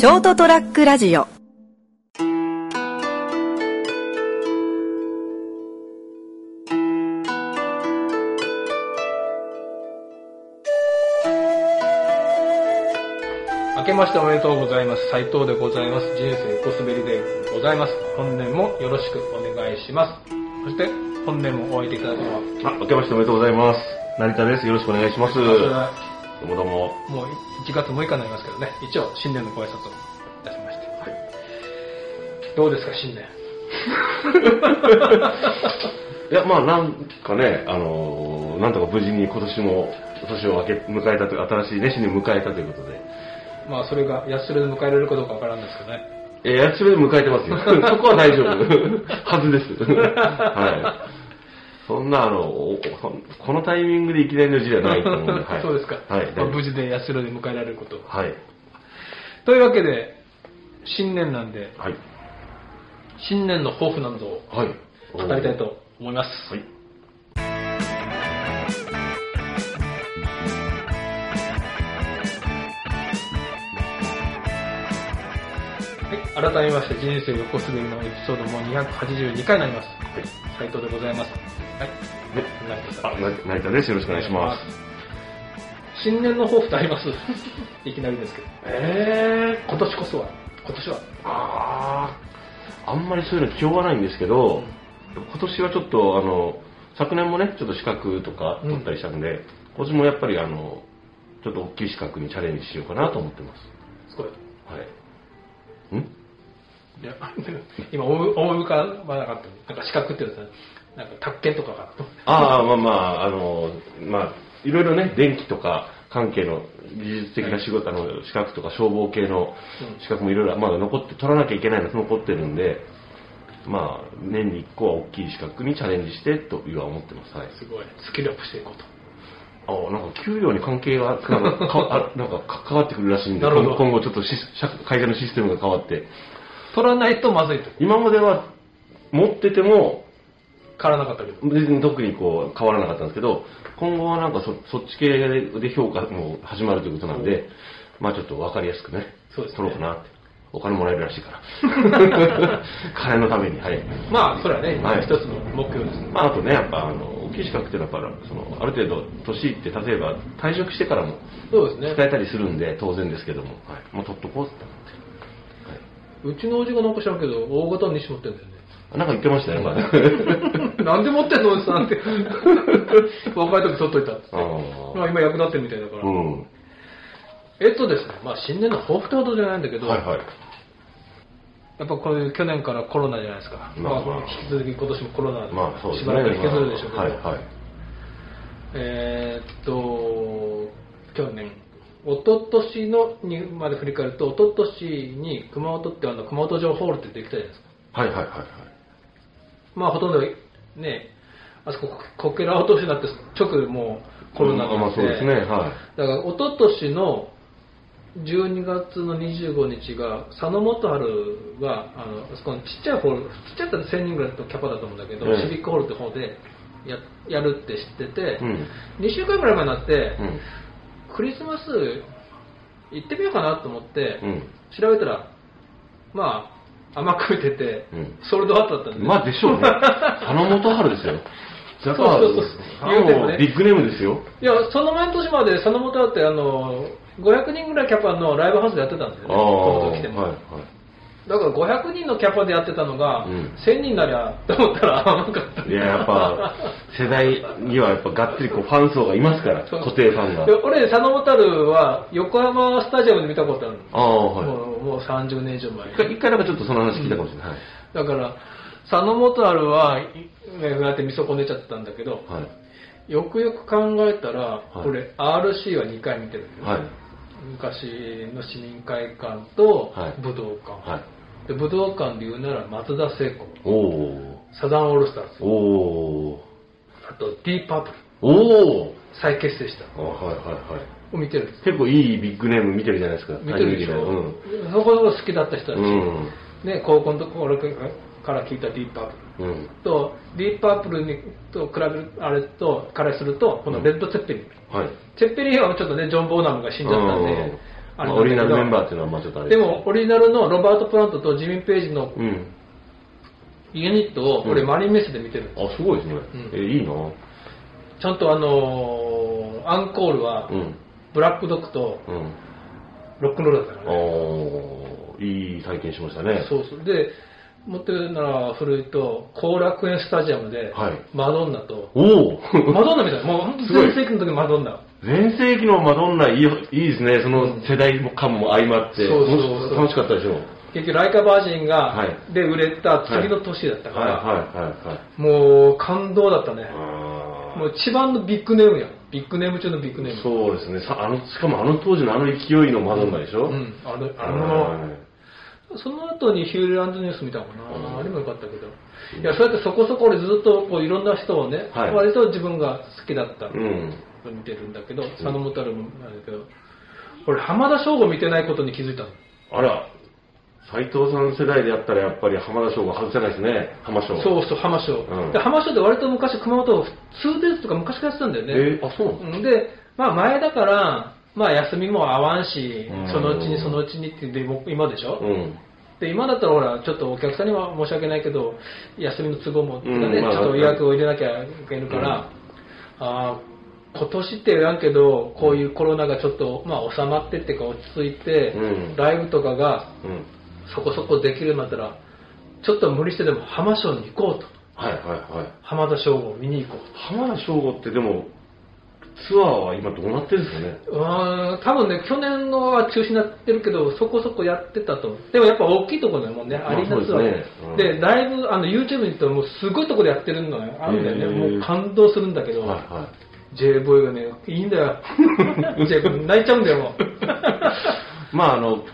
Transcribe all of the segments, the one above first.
ショートトラックラジオ明けましておめでとうございます。斉藤でございます。人生横滑りでございます。本年もよろしくお願いします。そして、本年もお会いいただくのは、あ、明けましておめでとうございます。成田です。よろしくお願いします。どうもどうも。もう1月6日になりますけどね、一応新年のご挨拶をいたしまして。どうですか、新年。いや、まあなんかね、あのーなんとか無事に今年も、年を明け、迎えたという、新しいね、新年迎えたということで。まあ、それが安れで迎えられるかどうかわからんですけどね。えー、やつれで迎えてますよ。そこは大丈夫。はずです。はい。そんな、あの、おここのタイミングでいきなりの字ではないと思うんで、はい。そうですか。はい。まあ、無事で安れで迎えられることを。はい。というわけで、新年なんで、はい。新年の抱負などをはい。語りたいと思います。はい。はい、改めまして人生横滑りのエピソードも282回になります。はい。斉藤でございます。はい。で成田さんあ、成田です。よろしくお願い。します。新年の抱負ってありますい。きなりですけど。え今年こそは。今年は。ああ、あんまりそうい。うの気負わない。んですけど、今年はちょっと、あの、昨年もね、ちょっと資格とか取ったりしたんで、今年もやっぱりあの、ちょっと大きい。資格にチャレンジしようかなと思ってます。すごい。はい。んい。や今思い。浮かばなかった。なんか資格ってい。うのはなんか宅建とかが。ああ、まあまあ、あの、まあ、いろいろね、電気とか関係の技術的な仕事、あの、資格とか消防系の資格もいろいろ、まだ残って、取らなきゃいけないの残ってるんで、まあ、年に1個は大きい資格にチャレンジしてというは思ってます。はい。すごい。スキルアップしていこうと。ああ、なんか給料に関係が、なんか かあなんか関わってくるらしいんで、今今後ちょっと会社のシステムが変わって、取らないとまずいと。今までは持ってても、変わらなかったけど。別に特にこう変わらなかったんですけど、今後はなんかそそっち系で評価も始まるということなんで、まあちょっと分かりやすくね、そうですね取ろうかなって。お金もらえるらしいから。金のために、はい。まあ、それはね、はい一つの目標です。まあ、あとね、やっぱ、あの、大きい資格っていうのはやっぱ、その、ある程度、年いって、例えば、退職してからも、そうですね使。えたりするんで、当然ですけども、はい。もう取っとこうって思って。はい。うちのおじがなんか知らんけど、大型の西持ってるんだよね。なんか言ってましたよ、今。なんで持ってんのおじさんって。若い時取っといたっまあ今役立ってるみたいだから。うん。えっとですね、まあ新年の抱負ってことじゃないんだけど、はいはい。やっぱこういう去年からコロナじゃないですか。まあまあ、引き続き今年もコロナで、まあ、ね。しばらく引きずるでしょうけど、はいはい。えーっと、去年、一昨年のにまで振り返ると、一昨年に熊本ってあの熊本城ホールってできたじゃないですか。はいはいはいはい。まあほとんどね、あそここけら落としになって直でもうコロナになって、まあそうですね、はい。だから一昨年の12月の25日が佐野元春があのあそこのちっちゃいホールちっちゃいったら1000人ぐらいのキャパだと思うんだけど、ええシビックホールって方でややるって知ってて、うん。2週間ぐらい前になって、うん。クリスマス行ってみようかなと思って、うん。調べたらまあ甘く見てて、うんソールドアウトだったんで、まあでしょうね。佐野元春ですよ。そうそうそうあ言うてもねのビッグネームですよ。いや、その前の年まで佐野元ってあの500人ぐらいキャパのライブハウスでやってたんですよね、この時来ても。はいはい。だから500人のキャパでやってたのが、うん1000人になりゃと思ったら甘かった。いや、やっぱ、世代にはやっぱがっつりこうファン層がいますから、固定ファンがで。俺、佐野元は横浜スタジアムで見たことあるああ、はい。もうもう30年以上前。一回一回なんかちょっとその話聞いたかもしれない。はい。だから、佐野元春は、いね、こうやって見損ねちゃったんだけど、はい。よくよく考えたら、はい。俺、RC は2回見てるんはい。昔の市民会館とはい。武道館、はい。で武道館で言うなら松田聖子。おおサザンオールスターズ。おおあとディープアップルおお再結成した。あはいはいはい。を見てるんです結構いいビッグネーム見てるじゃないですか。見てるでしょ、うん。そこが好きだった人たち、うん。ね、高校のところから聞いたディープアップルうん。とディープアップルにと比べるあれとからするとこのレッド・ツェッペリン、はい。ツェッペリンはちょっとねジョン・ボーナムが死んじゃったんでうんあれまあオリジナルメンバーーっていうのはまあちょっとあれでも、オリジナルのロバート・プラントとジミー・ペイジのうん。ユニットを俺うんマリンメッセで見てる。あ、すごいですね。んえ、いいなちゃんとあのーアンコールはう、ん。ブラックドッグとうん。ロックンロールだったからね。おーいい体験しましたね。そうそう。で、持ってるなら古いと、後楽園スタジアムではい、マドンナと、おおマドンナみたいな、もう本当全盛期の時のマドンナ。全盛期のマドンナいいいいですね。その世代感も相まって。そうそうそう楽しかったでしょう。結局、ライカバージンが、はいで売れた次の年だったから、はいはいはいはい。もう感動だったね。あーもう一番のビッグネームやん。ビッグネーム中のビッグネーム。そうですね。さあの、しかもあの当時のあの勢いのマドンナでしょ？うん。あの、あはいの、その後にヒューランドニュース見たのかな、あれもよかったけど。いや、そうやってそこそこ俺ずっとこういろんな人をね、はい割と自分が好きだったのうん。を見てるんだけど、佐野元春もなんだけど、俺浜田省吾見てないことに気づいたの。あら、斎藤さん世代でやったらやっぱり浜田省吾外せないですね。浜省。そうそう、浜省。うんで浜省って割と昔熊本、2デーズとか昔からやってたんだよね。えーあ、そうなんで、まあ前だから、まあ休みも合わんしうん、そのうちにそのうちにってでも今でしょ、うん。で今だったらほらちょっとお客さんには申し訳ないけど休みの都合も、うんねまあちょっと予約を入れなきゃいけないから、あー今年って言わんけどこういうコロナがちょっと、まあ、収まってっていうか落ち着いて、うんライブとかがうん。そこそこできるようになったらちょっと無理してでも浜省に行こうとはいはいはい。浜田省吾を見に行こうと。浜田省吾ってでも、ツアーは今どうなってるんですかね？うーん多分ね、去年のは中止になってるけど、そこそこやってたと。でもやっぱ大きいところだもんね、まあアリーナツアーですねうんで、ライブ、あの、YouTube に行ったらもうすごいところでやってるのよ。あるんだよね。もう感動するんだけど、はいはい。J ボーイがね、いいんだよ。泣いちゃうんだよ、もう。まああの、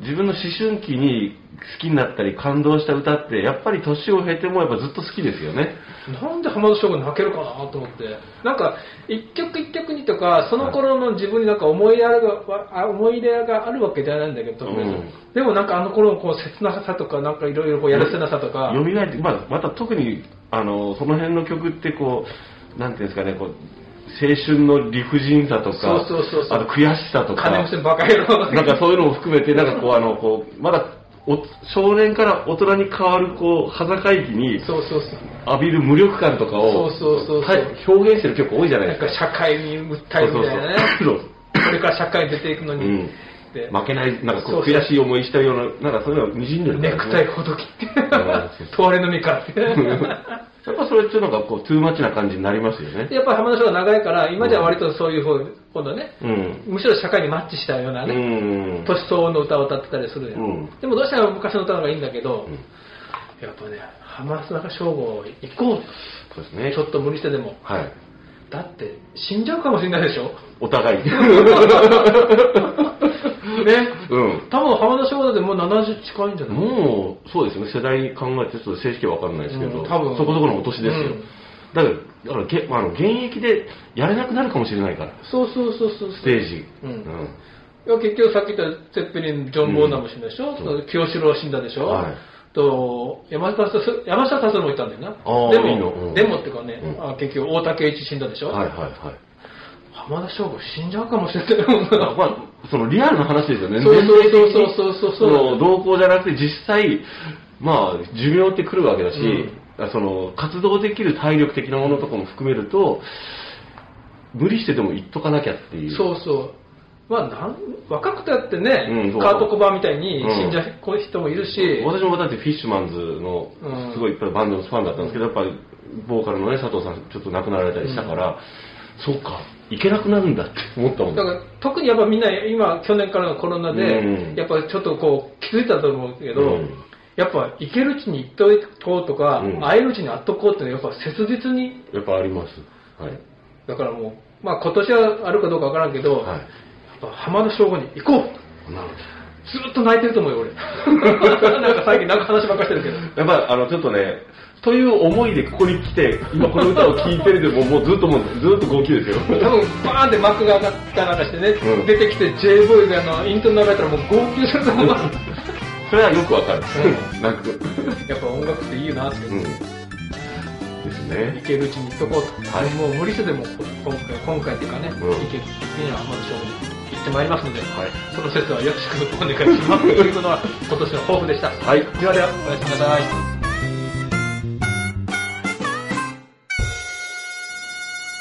自分の思春期に好きになったり感動した歌って、やっぱり年を経てもやっぱずっと好きですよね。なんで浜田省吾泣けるかなと思って。なんか、一曲一曲にとか、その頃の自分になんか思い入れあるがあ思い入れがあるわけじゃないんだけど、うんでもなんかあの頃のこう切なさとか、なんかいろいろこうやるせなさとか、蘇って、まあ、また特に、あの、その辺の曲ってこう、なんていうんですかね、こう、青春の理不尽さとか、そうそうそうそうあと悔しさとか、金持ちのバカ野郎なんかそういうのも含めて、なんかこう、あの、こう、まだ、お少年から大人に変わる、こう、裸駅にそうそうそう。浴びる無力感とかを、そうそうそう表現してる曲多いじゃないですか。か社会に訴えるみたいなね。そこれから社会に出ていくのに。うんで負けない、なんかこう悔しい思いしたような、なんかそういうのが滲んでるネクタイやほどきって。問われのみかって。っぱそれってなんかこう、トゥーマッチな感じになりますよね。やっぱり浜田省が長いから、今じゃ割とそういう方、今度ね、うん。むしろ社会にマッチしたようなうね、ん。年相応の歌を歌ってたりするよ、うんでもどうしても昔の歌の方がいいんだけど、うんやっぱね、浜田省吾行こそうですう。ね。ちょっと無理してでも。はい。だって、死んじゃうかもしれないでしょお互い。ね。うん。多分浜田省吾だってもう70近いんじゃない？もう、そうですね、世代に考えて、ちょっと正式は分かんないですけど、うん多分。そこそこのお年ですよ。うん。だから、だからげあの現役でやれなくなるかもしれないから、そうそうそうそう。ステージ。うん。うん。いや結局さっき言ったゼッペリン、ジョン・ボーナーも死んだでしょ、う。ん清志郎死んだでしょ、はい。と山下達郎山下達郎もいたんだよな。でもうん。でもっていうかね、うん。あ結局大竹栄一死んだでしょ、はいはいはい。浜田省吾死んじゃうかもしれない。まあ、そのリアルな話ですよね。そうそうそうそうそうそうその動向じゃなくて実際、まあ、寿命って来るわけだし、うその活動できる体力的なものとかも含めると、無理してでも言っとかなきゃっていう。そうそう。まあ、なん若くてやってね、うんカート・コバみたいにうん死んじゃう人もいるし、私もだってフィッシュマンズのうんすごいいっぱいバンドのファンだったんですけど、やっぱりボーカルのね、佐藤さんちょっと亡くなられたりしたから、そっか、いけなくなるんだって思ったもん。だから特にやっぱみんな今去年からのコロナで、うんやっぱりちょっとこう気づいたと思うけど、うんやっぱ行けるうちに行っとこうとか、うん会えるうちに会っとこうっていうのはやっぱ切実にやっぱあります。はい。だからもう、まあ、今年はあるかどうかわからんけど、はいやっぱ浜田省吾に行こうなるほずっと泣いてると思うよ俺 なんか最近なんか話ばっかりしてるけどど。やっぱあの、ちょっとね、という思いでここに来て、今この歌を聴いてるでも、もうずっともう、ずっと号泣ですよ。多分、バーンって幕が上がったなんかしてね、うん、出てきて J ボーイであの、イントロ流れたらもう号泣すると思う。それはよくわかる。うん、なんか。やっぱ音楽っていいよなって。うんですね。行けるうちに行っとこうと。はい、もう無理せでも今回、今回っていうかね、うん、行ける時にはまず勝負行ってまいりますので、はい、その説はよろしくお願いします。というのは今年の抱負でした。はい。ではでは、おやすみなさい。